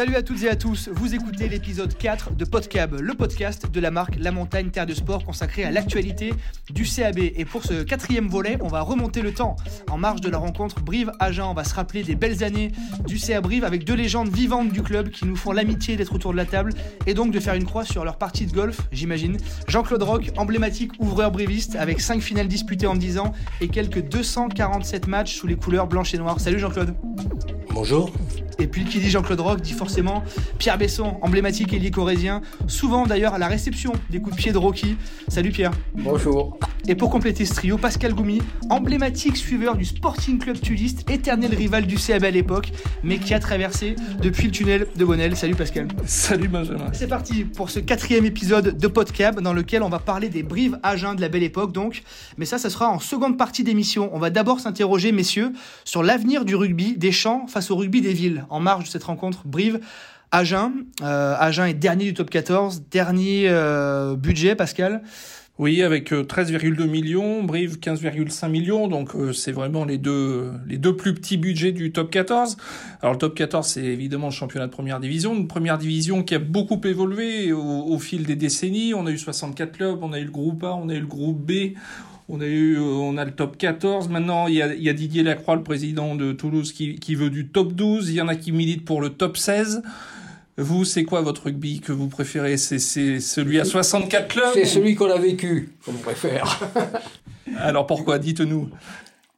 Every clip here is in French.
Salut à toutes et à tous, vous écoutez l'épisode 4 de Podcab, le podcast de la marque La Montagne Terre de Sport consacré à l'actualité du CAB. Et pour ce quatrième volet, on va remonter le temps. En marge de la rencontre Brive-Agen, on va se rappeler des belles années du CA Brive avec deux légendes vivantes du club qui nous font l'amitié d'être autour de la table et donc de faire une croix sur leur partie de golf, j'imagine. Jean-Claude Roch, emblématique ouvreur briviste avec 5 finales disputées en 10 ans et quelques 247 matchs sous les couleurs blanches et noires. Salut Jean-Claude. Bonjour. Et puis qui dit Jean-Claude Roch dit forcément Pierre Besson, emblématique ailier corésien, souvent d'ailleurs à la réception des coups de pied de Rocky. Salut Pierre. Bonjour. Et pour compléter ce trio, Pascal Goumi, emblématique suiveur du Sporting Club Tuliste, éternel rival du CAB à l'époque, mais qui a traversé depuis le tunnel de Bonnel. Salut Pascal. Salut Benjamin. C'est parti pour ce quatrième épisode de Podcab dans lequel on va parler des brives Agen de la belle époque donc. Mais ça, ça sera en seconde partie d'émission. On va d'abord s'interroger, messieurs, sur l'avenir du rugby des champs face au rugby des villes en marge de cette rencontre Brive. Agen, euh, Agen est dernier du top 14, dernier euh, budget, Pascal. Oui, avec 13,2 millions, Brive 15,5 millions, donc euh, c'est vraiment les deux les deux plus petits budgets du top 14. Alors le top 14, c'est évidemment le championnat de première division, une première division qui a beaucoup évolué au, au, fil des décennies. On a eu 64 clubs, on a eu le groupe A, on a eu le groupe B. On a eu, on a le top 14. Maintenant, il y a, il y a Didier Lacroix, le président de Toulouse, qui, qui veut du top 12. Il y en a qui militent pour le top 16. Vous, c'est quoi votre rugby que vous préférez? C'est celui à 64 clubs C'est celui qu'on a vécu, qu'on préfère. Alors pourquoi? Dites-nous.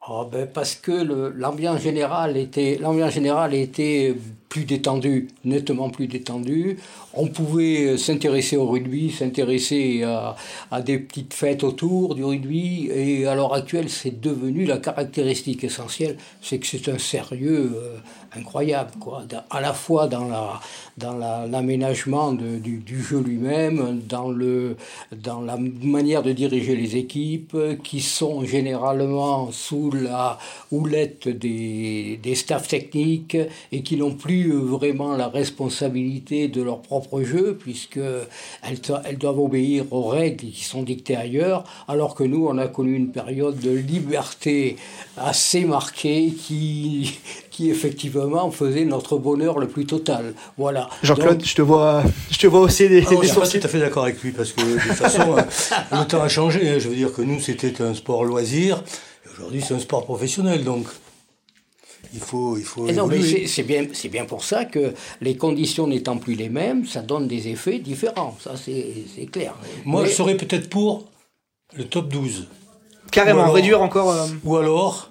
Oh ben parce que l'ambiance générale était l'ambiance générale était plus détendue, nettement plus détendue. On pouvait s'intéresser au rugby, s'intéresser à, des petites fêtes autour du rugby. Et à l'heure actuelle, c'est devenu la caractéristique essentielle, c'est que c'est un sérieux euh, incroyable, quoi. À la fois dans la dans l'aménagement la, du, du, jeu lui-même, dans le dans la manière de diriger les équipes, qui sont généralement sous la houlette des, des staffs techniques et qui n'ont plus vraiment la responsabilité de leur propre jeu, puisqu'elles elles doivent obéir aux règles qui sont dictées ailleurs, alors que nous, on a connu une période de liberté assez marquée qui, qui effectivement faisait notre bonheur le plus total. Voilà. Jean-Claude, je te vois, je te vois aussi des. Ah, je suis pas tout à fait d'accord avec lui parce que de toute façon, le temps a changé. Hein. Je veux dire que nous, c'était un sport loisir. Aujourd'hui, c'est un sport professionnel, donc il faut, il faut c'est bien, c'est bien pour ça que les conditions n'étant plus les mêmes, ça donne des effets différents. Ça, c'est clair. Moi, je serais peut-être pour le top 12. Carrément, réduire encore. Euh, Ou alors,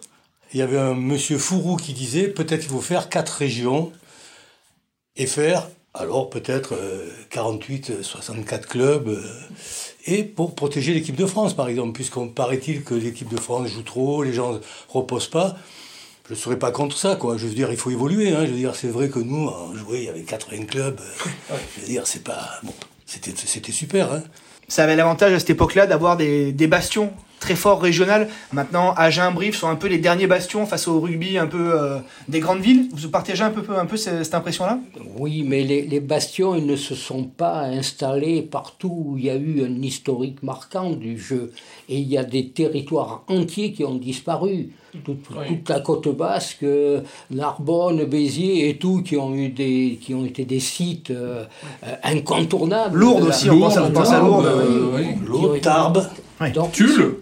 il y avait un monsieur Fourou qui disait peut-être il faut faire quatre régions et faire alors peut-être 48, 64 clubs, euh, et pour protéger l'équipe de France par exemple, puisqu'on paraît-il que l'équipe de France joue trop, les gens ne reposent pas je ne serais pas contre ça, quoi. Je veux dire, il faut évoluer. Hein. Je veux dire, c'est vrai que nous, on jouait, il y avait 80 clubs. Euh, je veux dire, c'est pas. Bon, c'était, c'était super. Hein. Ça avait l'avantage à cette époque-là d'avoir des, des bastions très forts régional. Maintenant, Agen, Brive sont un peu les derniers bastions face au rugby un peu euh, des grandes villes. Vous partagez un peu, un peu cette, impression-là? Oui, mais les, les, bastions, ils ne se sont pas installés partout où il y a eu un historique marquant du jeu. Et il y a des territoires entiers qui ont disparu. Toute, toute, la côte basque, Narbonne, Béziers et tout, qui ont, eu des, qui ont été des sites euh, incontournables. Lourdes aussi, on pense à, Lourdes. Euh, Lourdes, Tarbes. Tulle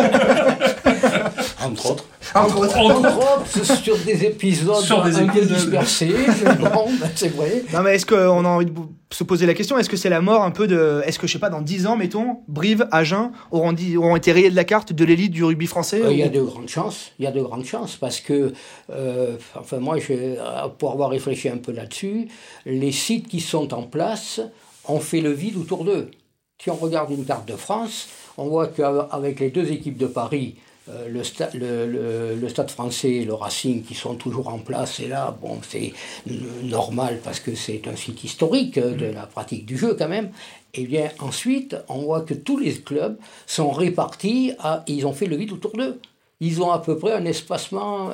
Entre autres. Entre autres. Entre autres, sur des épisodes sur des un peu épisodes. dispersés. bon, c'est vrai. Non, mais est-ce qu'on a envie de se poser la question Est-ce que c'est la mort un peu de. Est-ce que, je sais pas, dans 10 ans, mettons, Brive, Agen auront, dit, auront été rayés de la carte de l'élite du rugby français Il y a de grandes chances. Il y a de grandes chances parce que, euh, enfin, moi, je, pour avoir réfléchi un peu là-dessus, les sites qui sont en place ont fait le vide autour d'eux. Si on regarde une carte de France, on voit qu'avec les deux équipes de Paris, euh, le, sta le, le, le, Stade français et le Racing qui sont toujours en place, et là, bon, c'est normal parce que c'est un site historique de la pratique du jeu quand même. Et bien ensuite, on voit que tous les clubs sont répartis, à, ils ont fait le vide autour d'eux. Ils ont à peu près un espacement,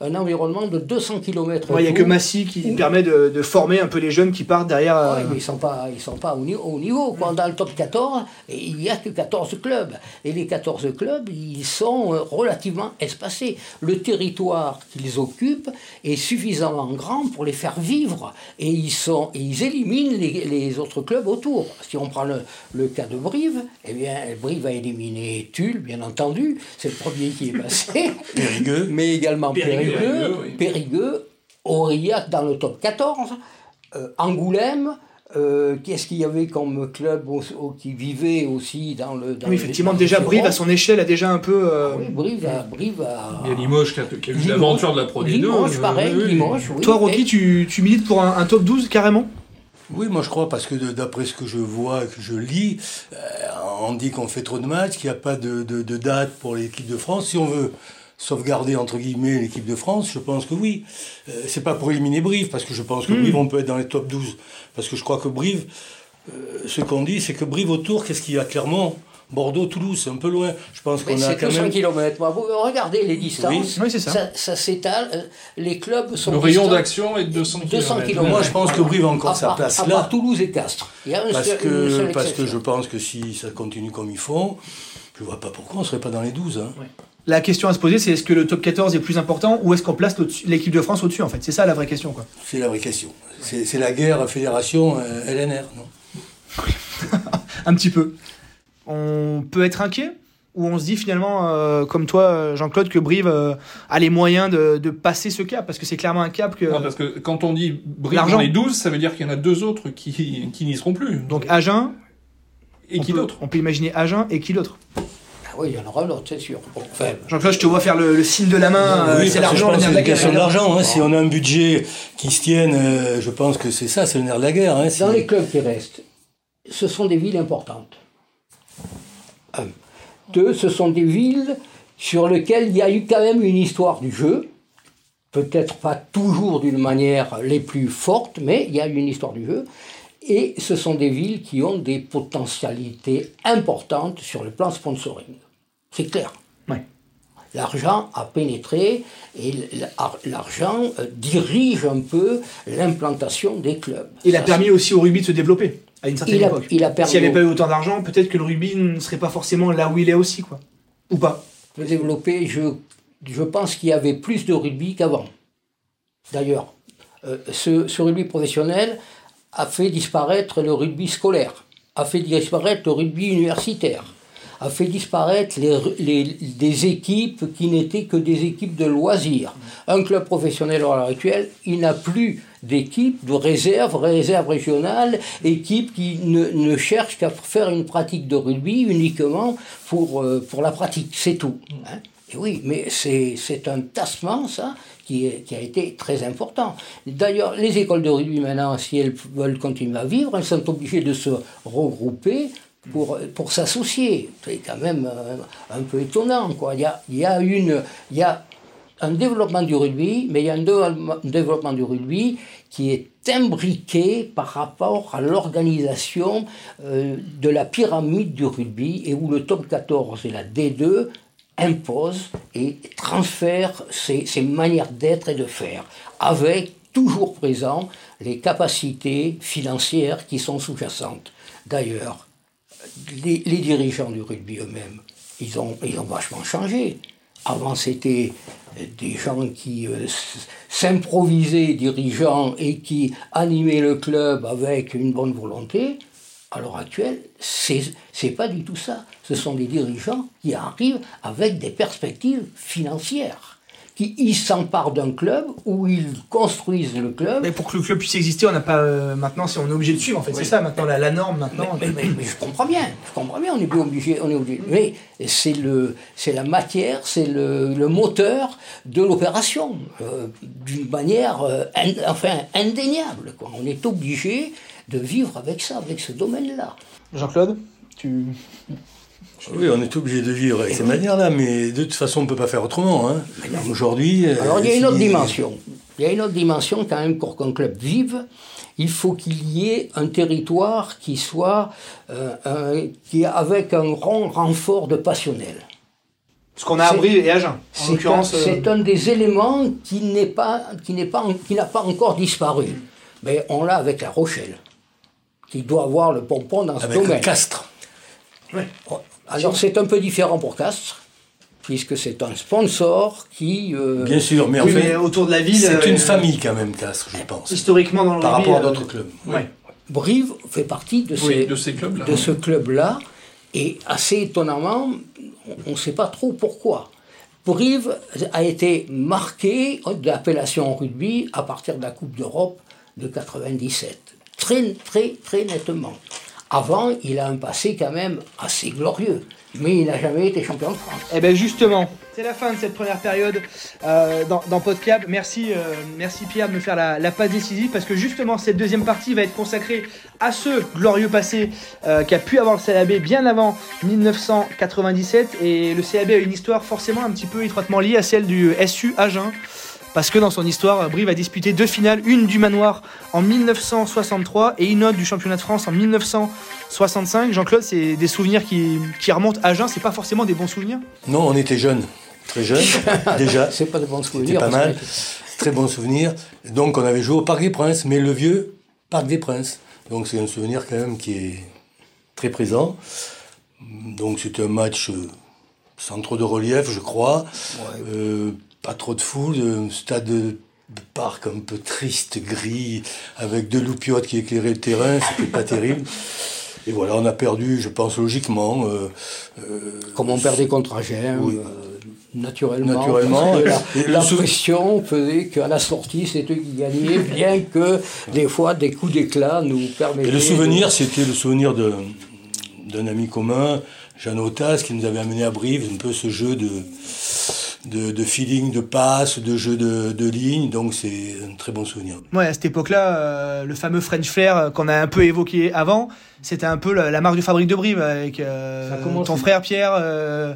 un, environnement de 200 km. Il n'y a que Massy qui permet de, former un peu les jeunes qui partent derrière. Oui, mais ils ne sont pas, ils sont pas au, niveau. Au niveau. Dans le top 14, il n'y a que 14 clubs. Et les 14 clubs, ils sont euh, relativement espacés. Le territoire qu'ils occupent est suffisamment grand pour les faire vivre. Et ils, sont, et ils éliminent les, les, autres clubs autour. Si on prend le, le cas de Brive, eh bien, Brive a éliminé Tulle, bien entendu. C'est le premier qui passé, mais également Périgueux, Périgueux, Aurillac dans le top 14, euh, Angoulême, euh, qu'est-ce qu'il y avait comme club qui vivait aussi dans le. oui, effectivement, déjà Brive à son échelle a déjà un peu. Euh, oui, Brive a, Brive. Il y a Limoges qui a, qui a eu l'aventure de la Pro Limoges, pareil, Limoges. Toi, Rocky, tu, tu, milites pour un, top 12 carrément? Oui, moi je crois, parce que d'après ce que je vois, que je lis, on dit qu'on fait trop de matchs, qu'il n'y a pas de, de, date pour l'équipe de France. Si on veut sauvegarder entre guillemets l'équipe de France, je pense que oui. Euh, c'est pas pour éliminer Brive, parce que je pense que hmm. Brive, on peut être dans les top 12. Parce que je crois que Brive, euh, ce qu'on dit, c'est que Brive autour, qu'est-ce qu'il y a clairement? Bordeaux, Toulouse, c'est un peu loin. Je pense qu'on a quand 200 même. km. regardez les distances. Oui, c'est ça. Ça, s'étale. Euh, les clubs sont. Le rayon d'action est de 200, 200 km. Moi, je pense que Brive a encore sa place là. Toulouse et Castres. Il y a parce que, parce que je pense que si ça continue comme il faut, je ne vois pas pourquoi on ne serait pas dans les 12. Hein. La question à se poser, c'est est-ce que le top 14 est plus important ou est-ce qu'on place l'équipe de France au-dessus en fait? C'est ça la vraie question. C'est la vraie question. C'est la guerre fédération euh, LNR, non? Un petit peu on peut être inquiet ou on se dit finalement, euh, comme toi, Jean-Claude, que Brive euh, a les moyens de, passer ce cap? Parce que c'est clairement un cap que. Non, parce que quand on dit Brive dans les 12, ça veut dire qu'il y en a deux autres qui, qui n'y seront plus. Donc Agen. Et qui d'autre On peut imaginer Agen et qui d'autre? Ah oui, il y en aura un autre, c'est sûr. Jean-Claude, je te vois faire le, signe de la main. Euh, c'est l'argent, le nerf de la guerre. l'argent. Hein. Si on a un budget qui se tienne, je pense que c'est ça, c'est le nerf de la guerre. Hein. Dans les clubs qui restent, ce sont des villes importantes. Deux, ce sont des villes sur lesquelles il y a eu quand même une histoire du jeu. Peut-être pas toujours d'une manière les plus fortes, mais il y a eu une histoire du jeu. Et ce sont des villes qui ont des potentialités importantes sur le plan sponsoring. C'est clair. L'argent a pénétré et l'argent euh, dirige un peu l'implantation des clubs. Il a permis aussi au rugby de se développer à une certaine époque. S'il n'y avait pas eu autant d'argent, peut-être que le rugby ne serait pas forcément là où il est aussi, quoi. Ou pas Le développer, je, je pense qu'il y avait plus de rugby qu'avant. D'ailleurs, euh, ce, ce, rugby professionnel a fait disparaître le rugby scolaire, a fait disparaître le rugby universitaire, a fait disparaître les, les, des équipes qui n'étaient que des équipes de loisirs. Un club professionnel à l'heure actuelle, il n'a plus d'équipes de réserve, réserve régionale, équipes qui ne, ne cherchent qu'à faire une pratique de rugby uniquement pour, euh, pour la pratique, c'est tout. Hein. Et oui, mais c'est un tassement, ça, qui, qui, a été très important. D'ailleurs, les écoles de rugby, maintenant, si elles veulent continuer à vivre, elles sont obligées de se regrouper pour, pour s'associer. C'est quand même euh, un peu étonnant. Quoi. Il, y a, il, y a une, il y a un développement du rugby, mais il y a un développement du rugby qui est imbriqué par rapport à l'organisation euh, de la pyramide du rugby et où le top 14 et la D2 imposent et transfèrent ces, ces manières d'être et de faire, avec toujours présent les capacités financières qui sont sous-jacentes. D'ailleurs, les, dirigeants du rugby eux-mêmes, ils ont, ils vachement changé. Avant, c'était des gens qui euh, s'improvisaient dirigeants et qui animaient le club avec une bonne volonté. À l'heure actuelle, c'est pas du tout ça. Ce sont des dirigeants qui arrivent avec des perspectives financières qui ils s'emparent d'un club où ils construisent le club. Mais pour que le club puisse exister, on n'a pas euh, maintenant, si on est obligé de suivre en fait. C'est ça maintenant la, norme maintenant. Mais, je comprends bien, je comprends bien. On est bien obligé, on est obligé. Mais c'est le, c'est la matière, c'est le, le, moteur de l'opération euh, d'une manière, euh, enfin indéniable. Quoi. On est obligé de vivre avec ça, avec ce domaine-là. Jean-Claude, tu oui, on est obligé de vivre avec ces manières-là, mais de toute façon, on ne peut pas faire autrement. Hein. Aujourd'hui. Euh, Alors, il y a une autre dimension. Il y a une autre dimension, quand même, pour qu'un club vive, il faut qu'il y ait un territoire qui soit. Euh, qui avec un grand renfort de passionnel. Ce qu'on a à Brive et Agen. En C'est un, l'occurrence. euh, c'est un des éléments qui n'est pas, qui n'est pas, qui n'a pas encore disparu. Mais on l'a avec La Rochelle, qui doit avoir le pompon dans ce Avec domaine. Alors c'est un peu différent pour Castres, puisque c'est un sponsor qui. euh, Bien sûr, mais en oui, mais fait, autour de la ville. c'est euh, une famille quand même, Castres, je pense. Historiquement dans le Par rapport à euh, d'autres clubs. Ouais. Brive fait partie de, Oui, ces- de ces clubs-là. de ce club-là, et assez étonnamment, on ne sait pas trop pourquoi. Brive a été marqué d'appellation rugby à partir de la Coupe d'Europe de 97. Très, très, très nettement. Avant, il a un passé quand même assez glorieux, mais il n'a jamais été champion de France. Eh bien justement, c'est la fin de cette première période euh, dans, dans Podcab. Merci, euh, Pierre de me faire la, la passe décisive parce que justement cette deuxième partie va être consacrée à ce glorieux passé euh, qu'a pu avoir le CAB bien avant 1997 et le CAB a une histoire forcément un petit peu étroitement liée à celle du SU Agen. Parce que dans son histoire, Brive a disputé deux finales, une du manoir en 1963 et une autre du championnat de France en 1965. Jean-Claude, c'est des souvenirs qui, qui remontent à Agen, c'est pas forcément des bons souvenirs? Non, on était jeunes, très jeunes, déjà. C'est pas de bons C'était souvenirs. pas mal. Très bon souvenir. Donc on avait joué au Parc des Princes, mais le vieux Parc des Princes. Donc c'est un souvenir quand même qui est très présent. Donc c'était un match euh, sans trop de relief, je crois. Euh, pas trop de foule, un stade de, parc un peu triste, gris, avec deux loupiottes qui éclairaient le terrain, c'était pas terrible. Et voilà, on a perdu, je pense logiquement. euh, Comme on perdait contre Agen, Oui. euh, naturellement. Naturellement. la, pression faisait qu'à la sortie, c'était eux qui gagnaient, bien que des fois des coups d'éclat nous permettaient. Et le de- souvenir, c'était le souvenir d'un ami commun, Jean Otas, qui nous avait amené à Brive, un peu ce jeu de, de, de feeling, de passe, de jeu de, de ligne, donc c'est un très bon souvenir. Ouais, à cette époque-là, euh, le fameux French Flair euh, qu'on a un peu évoqué avant, c'était un peu la, la marque de fabrique de Brive avec euh, ton frère Pierre, euh,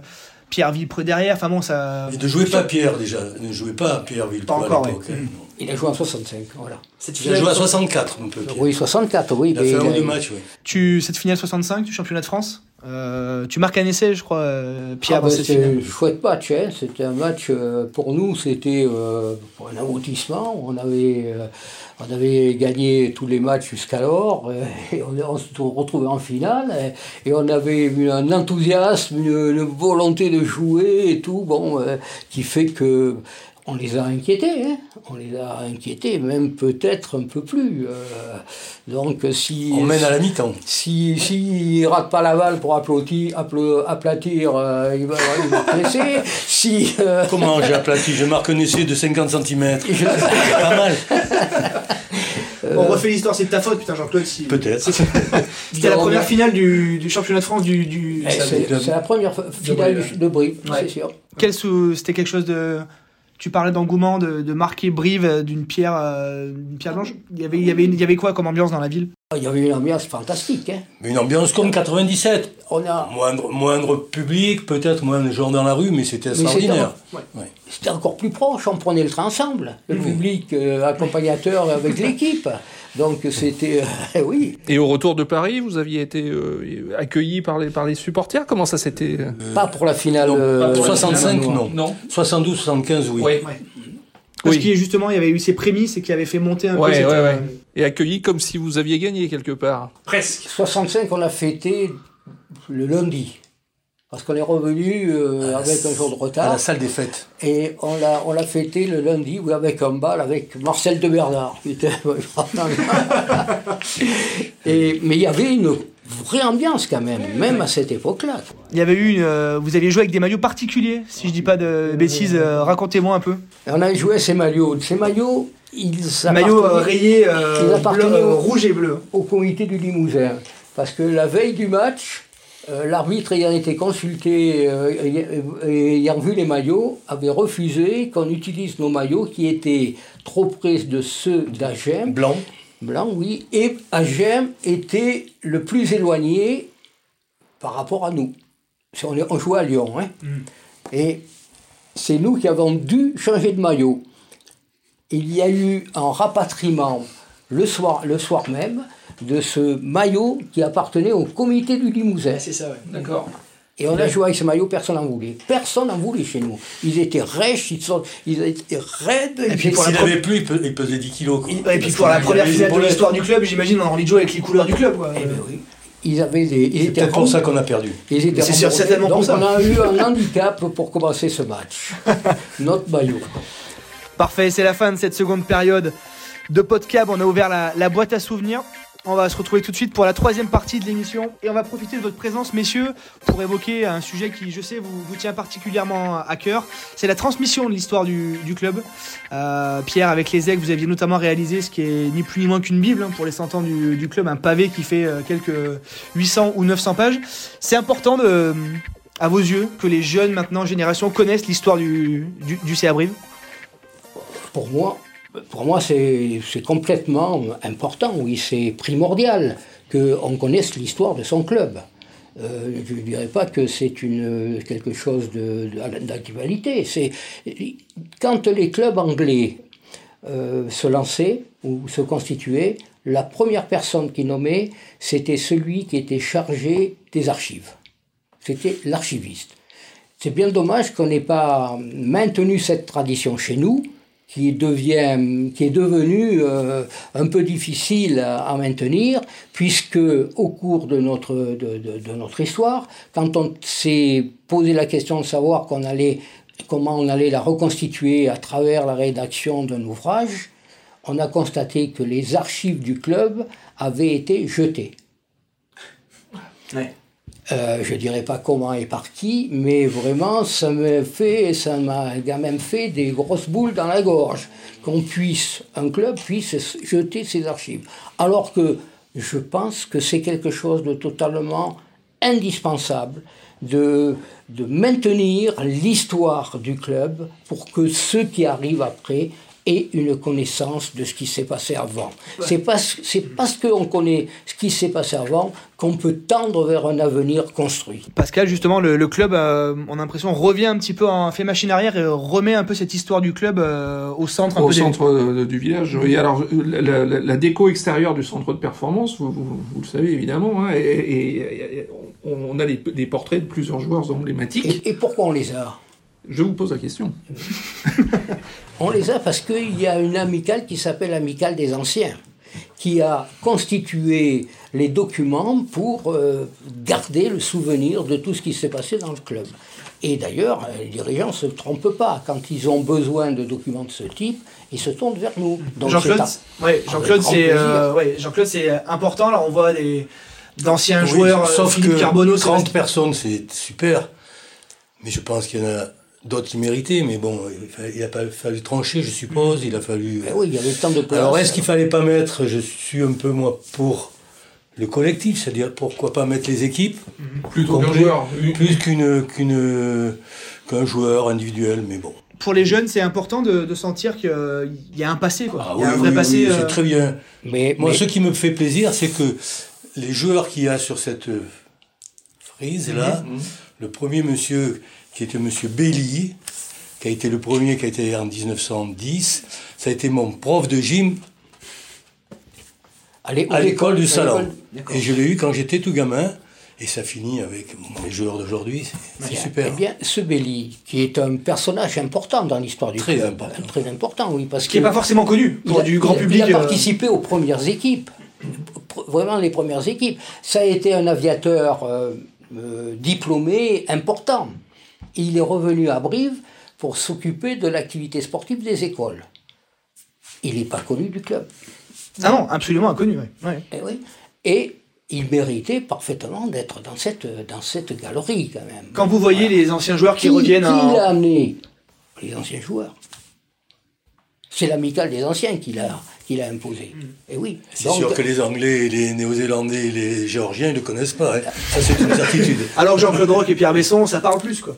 Pierre Villepreux derrière. Enfin bon, ça. Et ne jouez pas Pierre déjà, ne jouez pas à Pierre Villepreux Pas encore, à l'époque. ouais. hein. Il a joué en 65, voilà. Cette Il a joué à 64 un peu. Pierre. Oui, 64, oui. Il a fait un ou deux matchs, oui. Tu, cette finale 65 du championnat de France, euh, tu marques un essai, je crois, euh, Pierre, Ah, dans c'était un chouette match, hein. c'était un match euh, pour nous, c'était un aboutissement. On avait, on avait gagné tous les matchs jusqu'alors, et on, on se retrouvait en finale, et, et on avait un enthousiasme, une, une volonté de jouer et tout, bon, qui fait que on les a inquiétés, hein. on les a inquiétés, même peut-être un peu plus. euh, donc si On mène à la mi-temps. si s'il rate pas la balle pour applaudir, aplatir, euh, il va, il va presser. Si euh, Comment j'ai aplati Je marque un essai de 50 cm. C'est pas mal. On refait l'histoire, c'est de ta faute, putain, Jean-Claude. Si... Peut-être. C'était la première finale du, du championnat de France du. du... eh, c'est la première finale de, de Brive, Ouais. c'est sûr. Quel sou- C'était quelque chose de. Tu parlais d'engouement, de, de marquer Brive euh, d'une pierre, euh, d'une pierre blanche. Il y avait, il y avait, il y avait quoi comme ambiance dans la ville? Il y avait une ambiance fantastique. Hein. Une ambiance comme 97. On a, Moindre, moindre public, peut-être moins de gens dans la rue, mais c'était c'était extraordinaire. c'était encore plus proche, on prenait le train ensemble, le public euh, accompagnateur avec l'équipe. Donc c'était, euh, oui, Et au retour de Paris, vous aviez été euh, accueilli par les, par les supporters? Comment ça s'était euh, pas pour la finale. non, euh, pas pour la 65, finale, non. Non 72, 75, oui. Ouais. Parce Oui. qu'il justement, il y avait eu ces prémices et qui avaient fait monter un peu. Ouais, cette, ouais, euh, ouais. Et accueilli comme si vous aviez gagné quelque part. Presque. 65, on l'a fêté le lundi. Parce qu'on est revenu euh, avec un jour de À retard. la salle des fêtes. Et on l'a, on l'a fêté le lundi, oui, avec un bal avec Marcel de Bernard. Putain, ouais, et, mais il y avait une vraie ambiance quand même, même à cette époque-là. Il y avait eu, une, euh, vous aviez joué avec des maillots particuliers, si je dis pas de bêtises. euh, Racontez-moi un peu. On avait joué ces maillots. Ces maillots, ils Maillot euh, appartenaient rayé euh, Ils appartenaient bleu, euh, rouge et bleu. au comité du Limousin. Parce que la veille du match, euh, l'arbitre ayant été consulté, euh, ayant- ayant vu les maillots, avait refusé qu'on utilise nos maillots qui étaient trop près de ceux d'Agem. Blanc. Blanc, oui. Et Agem était le plus éloigné par rapport à nous. On, est- on jouait à Lyon. Hein. Et c'est nous qui avons dû changer de maillot. Il y a eu un rapatriement le soir, le soir même de ce maillot qui appartenait au comité du Limousin. C'est ça, ouais. D'accord. Et on a joué avec ce maillot, personne n'en voulait. Personne n'en voulait chez nous. Ils étaient rêches, ils, sont, ils étaient raides. Et puis pour S'il la avait plus, il pe- il pesait 10 kilos. quoi. Et puis pour la première finale de l'histoire du club, j'imagine on a envie de jouer avec les couleurs du club. Quoi. Eh ben oui. Ils avaient des. Ils C'est peut-être pour ça qu'on a perdu. Ils étaient C'est certainement pour Donc ça. on a eu un handicap pour commencer ce match. Notre maillot. Parfait, c'est la fin de cette seconde période de Podcab. On a ouvert la, la boîte à souvenirs. On va se retrouver tout de suite pour la troisième partie de l'émission et on va profiter de votre présence, messieurs, pour évoquer un sujet qui, je sais, vous, tient particulièrement à cœur. C'est la transmission de l'histoire du, club. Euh, Pierre, avec les aigles, vous aviez notamment réalisé ce qui est ni plus ni moins qu'une Bible hein, pour les 100 ans du, club, un pavé qui fait euh, quelques 800 ou 900 pages. C'est important à vos yeux, que les jeunes maintenant générations connaissent l'histoire du, du, du Pour moi, pour moi c'est complètement important, oui, c'est primordial qu'on connaisse l'histoire de son club. Euh, je ne dirais pas que c'est quelque chose d'actualité. Quand les clubs anglais euh, se lançaient ou se constituaient, la première personne qui nommait, c'était celui qui était chargé des archives. C'était l'archiviste. C'est bien dommage qu'on n'ait pas maintenu cette tradition chez nous, qui est devenue euh, un peu difficile à, maintenir, puisque au cours de notre, de, de- notre histoire, quand on s'est posé la question de savoir comment on allait la reconstituer à travers la rédaction d'un ouvrage, on a constaté que les archives du club avaient été jetées. Euh, je dirais pas comment et par qui, mais vraiment, ça m'a fait, ça m'a quand même fait des grosses boules dans la gorge qu'on puisse, un club puisse jeter ses archives. Alors que je pense que c'est quelque chose de totalement indispensable de, de maintenir l'histoire du club pour que ceux qui arrivent après aient une connaissance de ce qui s'est passé avant. C'est parce, parce qu'on connaît ce qui s'est passé avant qu'on peut tendre vers un avenir construit. Pascal, justement, le, le club, euh, on a l'impression, revient un petit peu, en, fait machine arrière et remet un peu cette histoire du club euh, au centre. Un Au peu centre euh, du village. Oui, alors la, la- la déco extérieure du centre de performance, vous, vous- vous le savez évidemment, hein, et, et- et- on on a les- des portraits de plusieurs joueurs emblématiques. Et, et pourquoi on les a? Je vous pose la question. On les a parce qu'il y a une amicale qui s'appelle Amicale des Anciens, qui a constitué les documents pour euh, garder le souvenir de tout ce qui s'est passé dans le club. Et d'ailleurs, les dirigeants ne se trompent pas. Quand ils ont besoin de documents de ce type, ils se tournent vers nous. Jean-Claude, ouais, c'est plaisir. euh, ouais, c'est important. Là, on voit des d'anciens Oui, joueurs, euh, sauf Philippe que Carbonneau, 30 Sébastien- personnes, c'est super. Mais je pense qu'il y en a d'autres qui méritaient. Mais bon, il, fa- il a pas fallu trancher, je suppose. Il a fallu. Eh oui, il y avait tant de place. Alors, est-ce qu'il fallait pas mettre, je suis un peu moi pour le collectif, c'est-à-dire pourquoi pas mettre les équipes? Plutôt qu'un complet, joueur. plus qu'une qu'une qu'un joueur individuel, mais bon. Pour les jeunes, c'est important de, de sentir qu'il y a un passé. Quoi. Ah il y a oui, un vrai oui, passé. oui, euh, c'est très bien. Mais, Moi, mais- ce qui me fait plaisir, c'est que les joueurs qu'il y a sur cette euh, frise là, le premier monsieur qui était monsieur Belli, qui a été le premier qui a été en 1910, ça a été mon prof de gym Allez, à l'école du salon. Et je l'ai eu quand j'étais tout gamin. Et ça finit avec les joueurs d'aujourd'hui, c'est- super. Eh bien, ce Belli, qui est un personnage important dans l'histoire du Très club, important. très important, oui, parce qui n'est pas forcément connu pour a- du grand il a- public. Il a euh, participé aux premières équipes, vraiment les premières équipes. Ça a été un aviateur euh, euh, diplômé important. Il est revenu à Brive pour s'occuper de l'activité sportive des écoles. Il n'est pas connu du club. Ah non, absolument inconnu. ouais. Ouais. Eh oui. Et il méritait parfaitement d'être dans cette, dans cette galerie quand même. Quand vous voyez les anciens joueurs qui, Qui, reviennent qui en- l'a amené Les anciens joueurs. C'est l'amicale des anciens qui l'a, qui l'a imposé. Et oui. C'est sûr que les Anglais, les Néo-Zélandais, les Géorgiens, ils ne le connaissent pas. hein. Ça, c'est une certitude. Alors Jean-Claude Roch et Pierre Besson, ça parle plus quoi.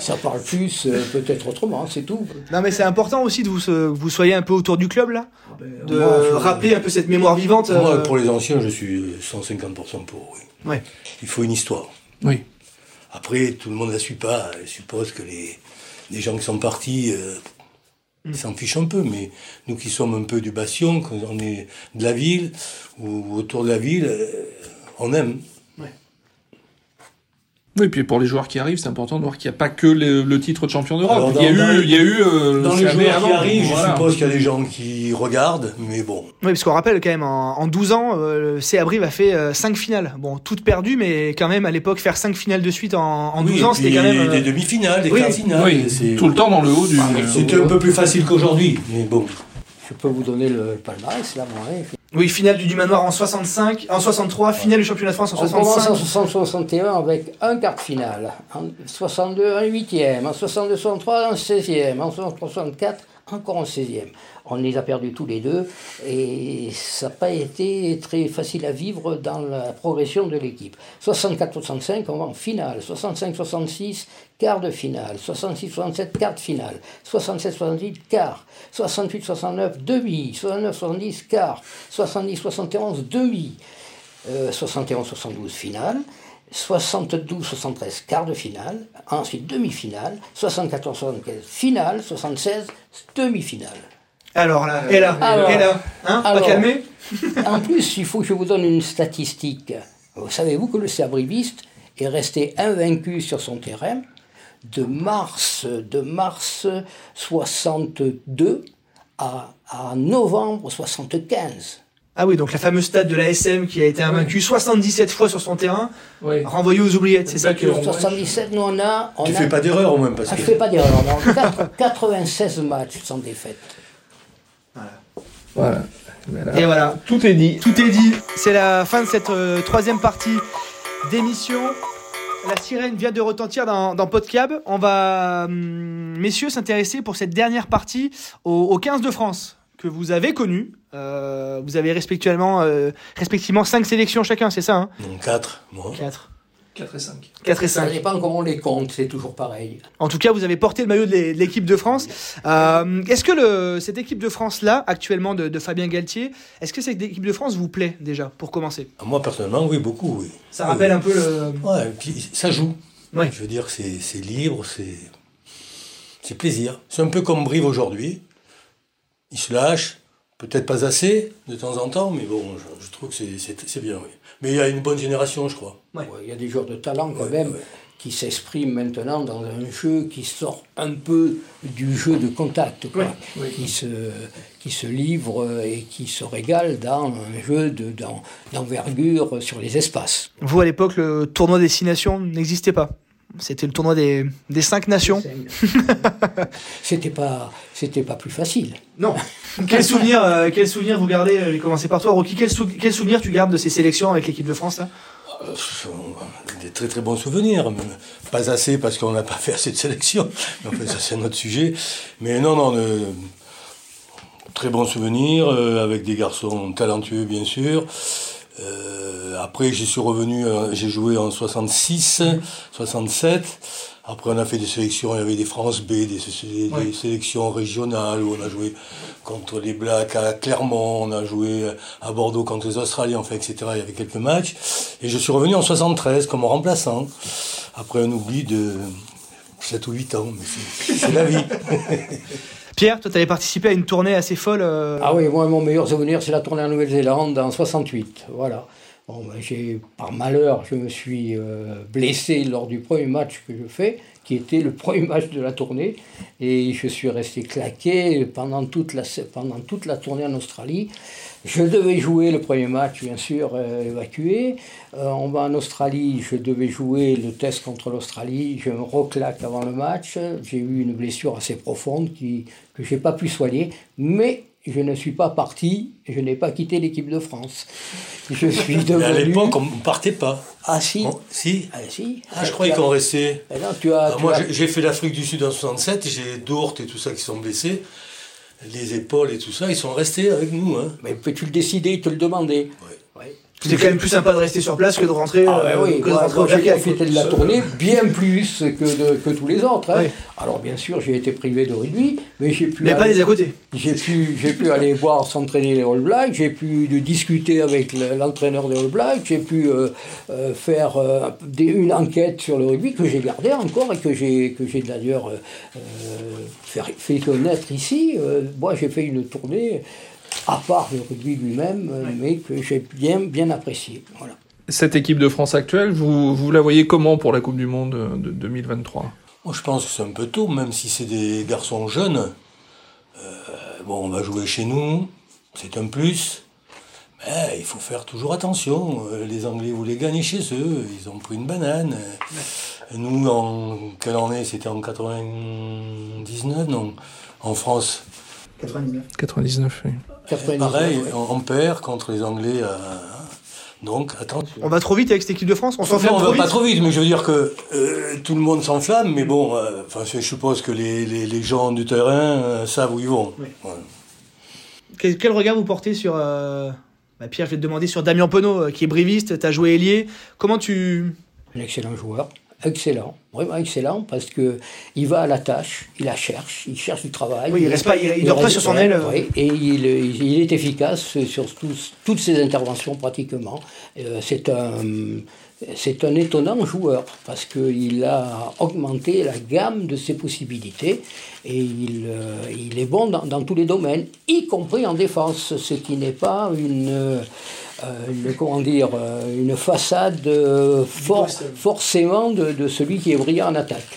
Ça parle plus, euh, peut-être autrement, c'est tout. Non mais c'est important aussi de vous, que vous soyez un peu autour du club là, de moi, je- rappeler un peu cette mémoire vivante. Moi, euh, pour les anciens, je suis 150% pour. Oui. Ouais. Il faut une histoire. Oui. Après, tout le monde ne la suit pas. Je suppose que les, les gens qui sont partis euh, ils s'en fichent un peu. Mais nous qui sommes un peu du bastion, quand on est de la ville ou autour de la ville, on aime. Oui, puis pour les joueurs qui arrivent, c'est important de voir qu'il n'y a pas que le, le titre de champion d'Europe. Il y a eu, les- il y a eu euh, Dans le les joueurs avant. qui arrivent, je suppose qu'il y a des gens qui regardent, mais bon. Oui, parce qu'on rappelle quand même, en, en 12 ans, euh, Brive a fait 5 finales. Bon, toutes perdues, mais quand même, à l'époque, faire 5 finales de suite en, en 12 Oui, ans, et c'était quand même... euh, Des demi-finales, des oui, quarts de finale. Oui, c'est- tout le temps dans le haut du. C'était un peu plus facile qu'aujourd'hui, mais bon. Je peux vous donner le palmarès là, moi. hein. Oui, finale du, du manoir en 65, en 63, finale du championnat de France en On commence en 65. 60-61 avec un quart de finale, en 62 un huitième, en 62-63 un 16e, en 64 encore en 16e. On les a perdus tous les deux et ça n'a pas été très facile à vivre dans la progression de l'équipe. 64-65 on va en finale, 65-66 quart de finale, 66-67 quart de finale, 67-68 quart, 68-69 demi, 69-70 quart, 70-71 demi. Euh, 71-72 finale, 72-73 quart de finale, ensuite demi-finale, 74-75 finale, 76 demi-finale. Alors là, et là, Alors, et là, hein, pas alors. calmé En plus, il faut que je vous donne une statistique. Savez-vous que le Sabriviste est resté invaincu sur son terrain de mars, de mars 62 à, à novembre 75 Ah oui, donc la fameuse stade de la SM qui a été invaincue 77 fois sur son terrain, Oui. renvoyé aux oubliettes, c'est ça que... Battu en- 77, nous on a... On Tu a fais pas d'erreur au moins, parce Ah, que. je fais pas d'erreur. non. Quatre- 96 matchs sans défaite. Voilà. Voilà. Et voilà, Tout est dit. tout est dit. C'est la fin de cette euh, troisième partie d'émission. La sirène vient de retentir dans, dans Podcab. On va, hum, messieurs, s'intéresser pour cette dernière partie au, au 15 de France que vous avez connu. Euh, vous avez respectivement, euh, respectivement 5 sélections chacun, c'est ça hein? Non, 4, moi. 4. 4 et 5. 4 et Ça 5. dépend comment on les compte, c'est toujours pareil. En tout cas, vous avez porté le maillot de l'é- de l'équipe de France. Euh, est-ce que le, cette équipe de France-là, actuellement de, de Fabien Galtier, est-ce que cette équipe de France vous plaît déjà, pour commencer? Moi, personnellement, oui, beaucoup, oui. Ça rappelle un peu le... Ouais, ça joue. Ouais. Je veux dire, c'est c'est libre, c'est c'est plaisir. C'est un peu comme Brive aujourd'hui. Il se lâche, peut-être pas assez de temps en temps, mais bon, je, je trouve que c'est- c'est c'est bien, oui. Mais il y a une bonne génération, je crois. Ouais. Ouais, Il y a des joueurs de talent quand Ouais, même ouais. qui s'expriment maintenant dans un jeu qui sort un peu du jeu de contact, quoi. Ouais, oui. Qui, se, qui se livre et qui se régale dans un jeu de- d'en- d'envergure sur les espaces. Vous, à l'époque, le tournoi Destination n'existait pas? C'était le tournoi des, des cinq nations. C'était pas, c'était pas plus facile. Non. quel souvenir, euh, quel souvenir vous gardez euh, Je vais commencer par toi, Rocky. Quel, sou- quel souvenir tu gardes de ces sélections avec l'équipe de France là? Euh, Des très très bons souvenirs. mais Pas assez parce qu'on n'a pas fait assez de sélection. Mais enfin, ça, c'est un autre sujet. Mais non, non, de très bons souvenirs euh, avec des garçons talentueux, bien sûr. Euh, après, j'y suis revenu, euh, j'ai joué en 66, 67. Après, on a fait des sélections, il y avait des France B, des, sélections régionales où on a joué contre les Blacks à Clermont, on a joué à Bordeaux contre les Australiens, enfin, etc. Il y avait quelques matchs. Et je suis revenu en 73 comme remplaçant. Après un oubli de 7 ou 8 ans, mais c'est la vie. Pierre, toi, tu avais participé à une tournée assez folle. euh, Ah oui, moi, mon meilleur souvenir, c'est la tournée en Nouvelle-Zélande en 68. Voilà. Bon, ben, j'ai, par malheur, je me suis euh, blessé lors du premier match que je fais, qui était le premier match de la tournée. Et je suis resté claqué pendant toute la, pendant toute la tournée en Australie. Je devais jouer le premier match, bien sûr, euh, évacué. Euh, on va en Australie, je devais jouer le test contre l'Australie. Je me reclaque avant le match. J'ai eu une blessure assez profonde qui, que je n'ai pas pu soigner. Mais je ne suis pas parti, je n'ai pas quitté l'équipe de France. Je suis devenu... Mais à l'époque, on ne partait pas. Ah si On- si Ah si Ah, je croyais qu'on restait. Eh non, tu as... Tu moi, as- j'ai- fait l'Afrique du Sud en 67, j'ai Dourt et tout ça qui sont blessés. Les épaules et tout ça, ils sont restés avec nous. Hein. Mais peux-tu le décider, te le demander? Ouais. C'était quand même plus sympa de rester sur place que de rentrer, Ah ben oui, que de rentrer au profité de la tournée bien plus que, de- que tous les autres. hein. Oui. Alors bien sûr, j'ai été privé de rugby, mais j'ai pu, Mais pas aller, les à côté. j'ai pu, j'ai pu aller voir s'entraîner les All Blacks, j'ai pu discuter avec le- l'entraîneur des All Blacks, j'ai pu euh, euh, faire euh, des- une enquête sur le rugby que j'ai gardée encore et que j'ai, que j'ai d'ailleurs fait, fait connaître ici. Moi, j'ai fait une tournée à part le rugby lui-même, euh, mais que j'ai bien, bien apprécié. Voilà. Cette équipe de France actuelle, vous, vous la voyez comment pour la Coupe du Monde de 2023 Moi, je pense que c'est un peu tôt, même si c'est des garçons jeunes. Euh, bon, on va jouer chez nous, c'est un plus. Mais il faut faire toujours attention. Euh, les Anglais voulaient gagner chez eux, ils ont pris une banane. Nous, en quelle année? C'était en 99, non? En France? 99. 99, oui. 99, Pareil, ouais. on, on perd contre les Anglais. euh, donc, attention. On va trop vite avec cette équipe de France On Enfin, s'enflamme on trop va vite pas trop vite, mais je veux dire que euh, tout le monde s'enflamme, mais bon, euh, enfin, je suppose que les, les, les gens du terrain euh, savent où ils vont. Oui. Quel, quel regard vous portez sur... euh, bah, Pierre, je vais te demander sur Damien Penaud, euh, qui est briviste, tu as joué ailier. Comment tu... Un excellent joueur, excellent, vraiment excellent, parce que il va à la tâche, il la cherche, il cherche du travail. Oui, il reste pas- il- il dort pas sur son aile. euh. ouais, et il, il est efficace sur tous- toutes ses interventions pratiquement. Euh, c'est un, c'est un étonnant joueur, parce qu'il a augmenté la gamme de ses possibilités, et il, euh, il est bon dans, dans tous les domaines, y compris en défense, ce qui n'est pas une... euh, une- comment dire, euh, une façade euh, for- forcément de, de celui qui est brillant en attaque.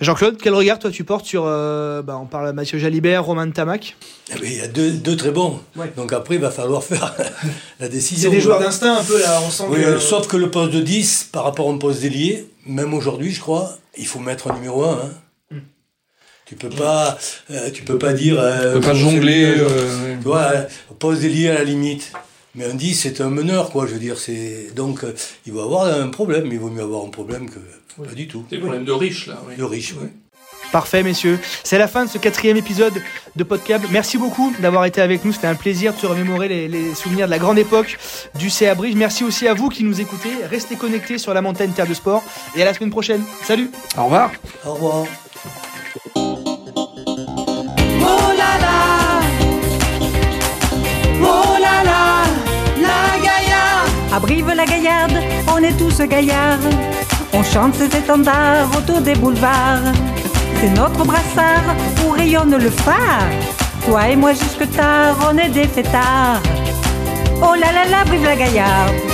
Jean-Claude, quel regard toi tu portes sur... euh, bah, on parle de Mathieu Jalibert, Romain Tamac? Eh ben, Il y a deux, deux très bons. Ouais. Donc après, il va falloir faire la C'est décision. des joueurs d'instinct un peu là, on sent Oui, que... euh, sauf que le poste de 10, par rapport au poste d'ailier, même aujourd'hui, je crois, il faut mettre un numéro 1. Hmm. Tu peux pas, euh, tu peux pas dire. Euh, On peut pas c'est jongler. euh, Tu vois, euh, poste d'ailier à la limite. Mais un 10, c'est un meneur, quoi. Je veux dire, c'est donc euh, il va avoir un problème. Il vaut mieux avoir un problème que pas du tout. Des problèmes de riches, là. oui. Le riche, oui. Parfait, messieurs. C'est la fin de ce quatrième épisode de Podcab. Merci beaucoup d'avoir été avec nous. C'était un plaisir de se remémorer les, les souvenirs de la grande époque du CA Bridge. Merci aussi à vous qui nous écoutez. Restez connectés sur la montagne Terre de Sport. Et à la semaine prochaine. Salut Au revoir. Au revoir. À Brive-la-Gaillarde, on est tous gaillards. On chante cet étendard autour des boulevards. C'est notre brassard où rayonne le phare. Toi et moi jusque tard, on est des fêtards. Oh là là là, Brive-la-Gaillarde.